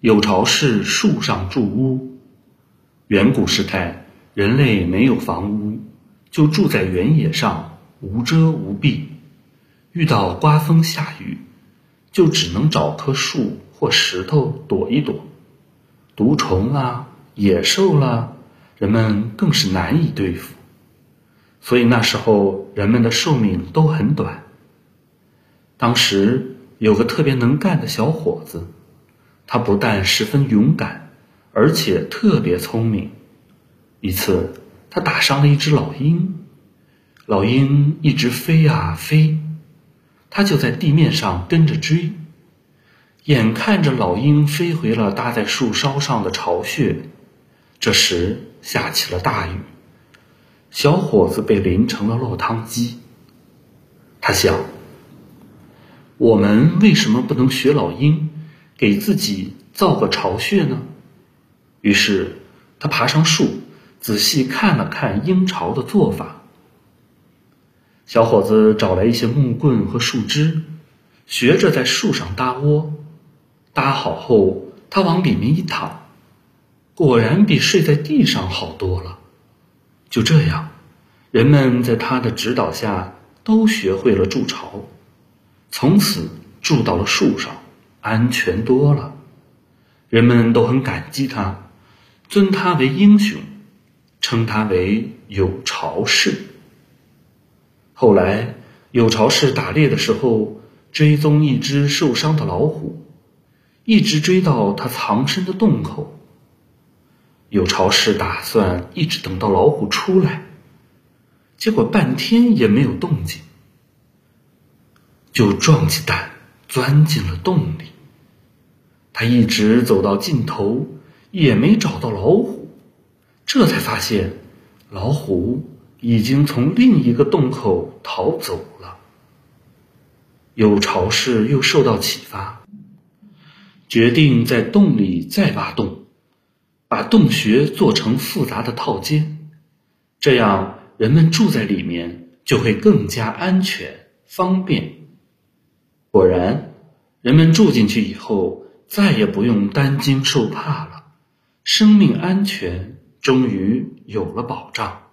有巢氏树上筑屋。远古时代，人类没有房屋，就住在原野上，无遮无蔽。遇到刮风下雨，就只能找棵树或石头躲一躲。毒虫啦、野兽啦，人们更是难以对付。所以那时候人们的寿命都很短。当时有个特别能干的小伙子，他不但十分勇敢，而且特别聪明。一次，他打伤了一只老鹰，老鹰一直飞啊飞，他就在地面上跟着追。眼看着老鹰飞回了搭在树梢上的巢穴，这时下起了大雨。小伙子被淋成了落汤鸡。他想：我们为什么不能学老鹰，给自己造个巢穴呢？于是他爬上树，仔细看了看鹰巢的做法。小伙子找来一些木棍和树枝，学着在树上搭窝。搭好后，他往里面一躺，果然比睡在地上好多了。就这样，人们在他的指导下都学会了筑巢，从此住到了树上，安全多了。人们都很感激他，尊他为英雄，称他为有巢氏。后来，有巢氏打猎的时候，追踪一只受伤的老虎，一直追到它藏身的洞口。有巢氏打算一直等到老虎出来，结果半天也没有动静，就壮起胆钻进了洞里。他一直走到尽头，也没找到老虎，这才发现老虎已经从另一个洞口逃走了。有巢氏又受到启发，决定在洞里再挖洞。把洞穴做成复杂的套间，这样人们住在里面就会更加安全方便。果然，人们住进去以后，再也不用担惊受怕了，生命安全终于有了保障。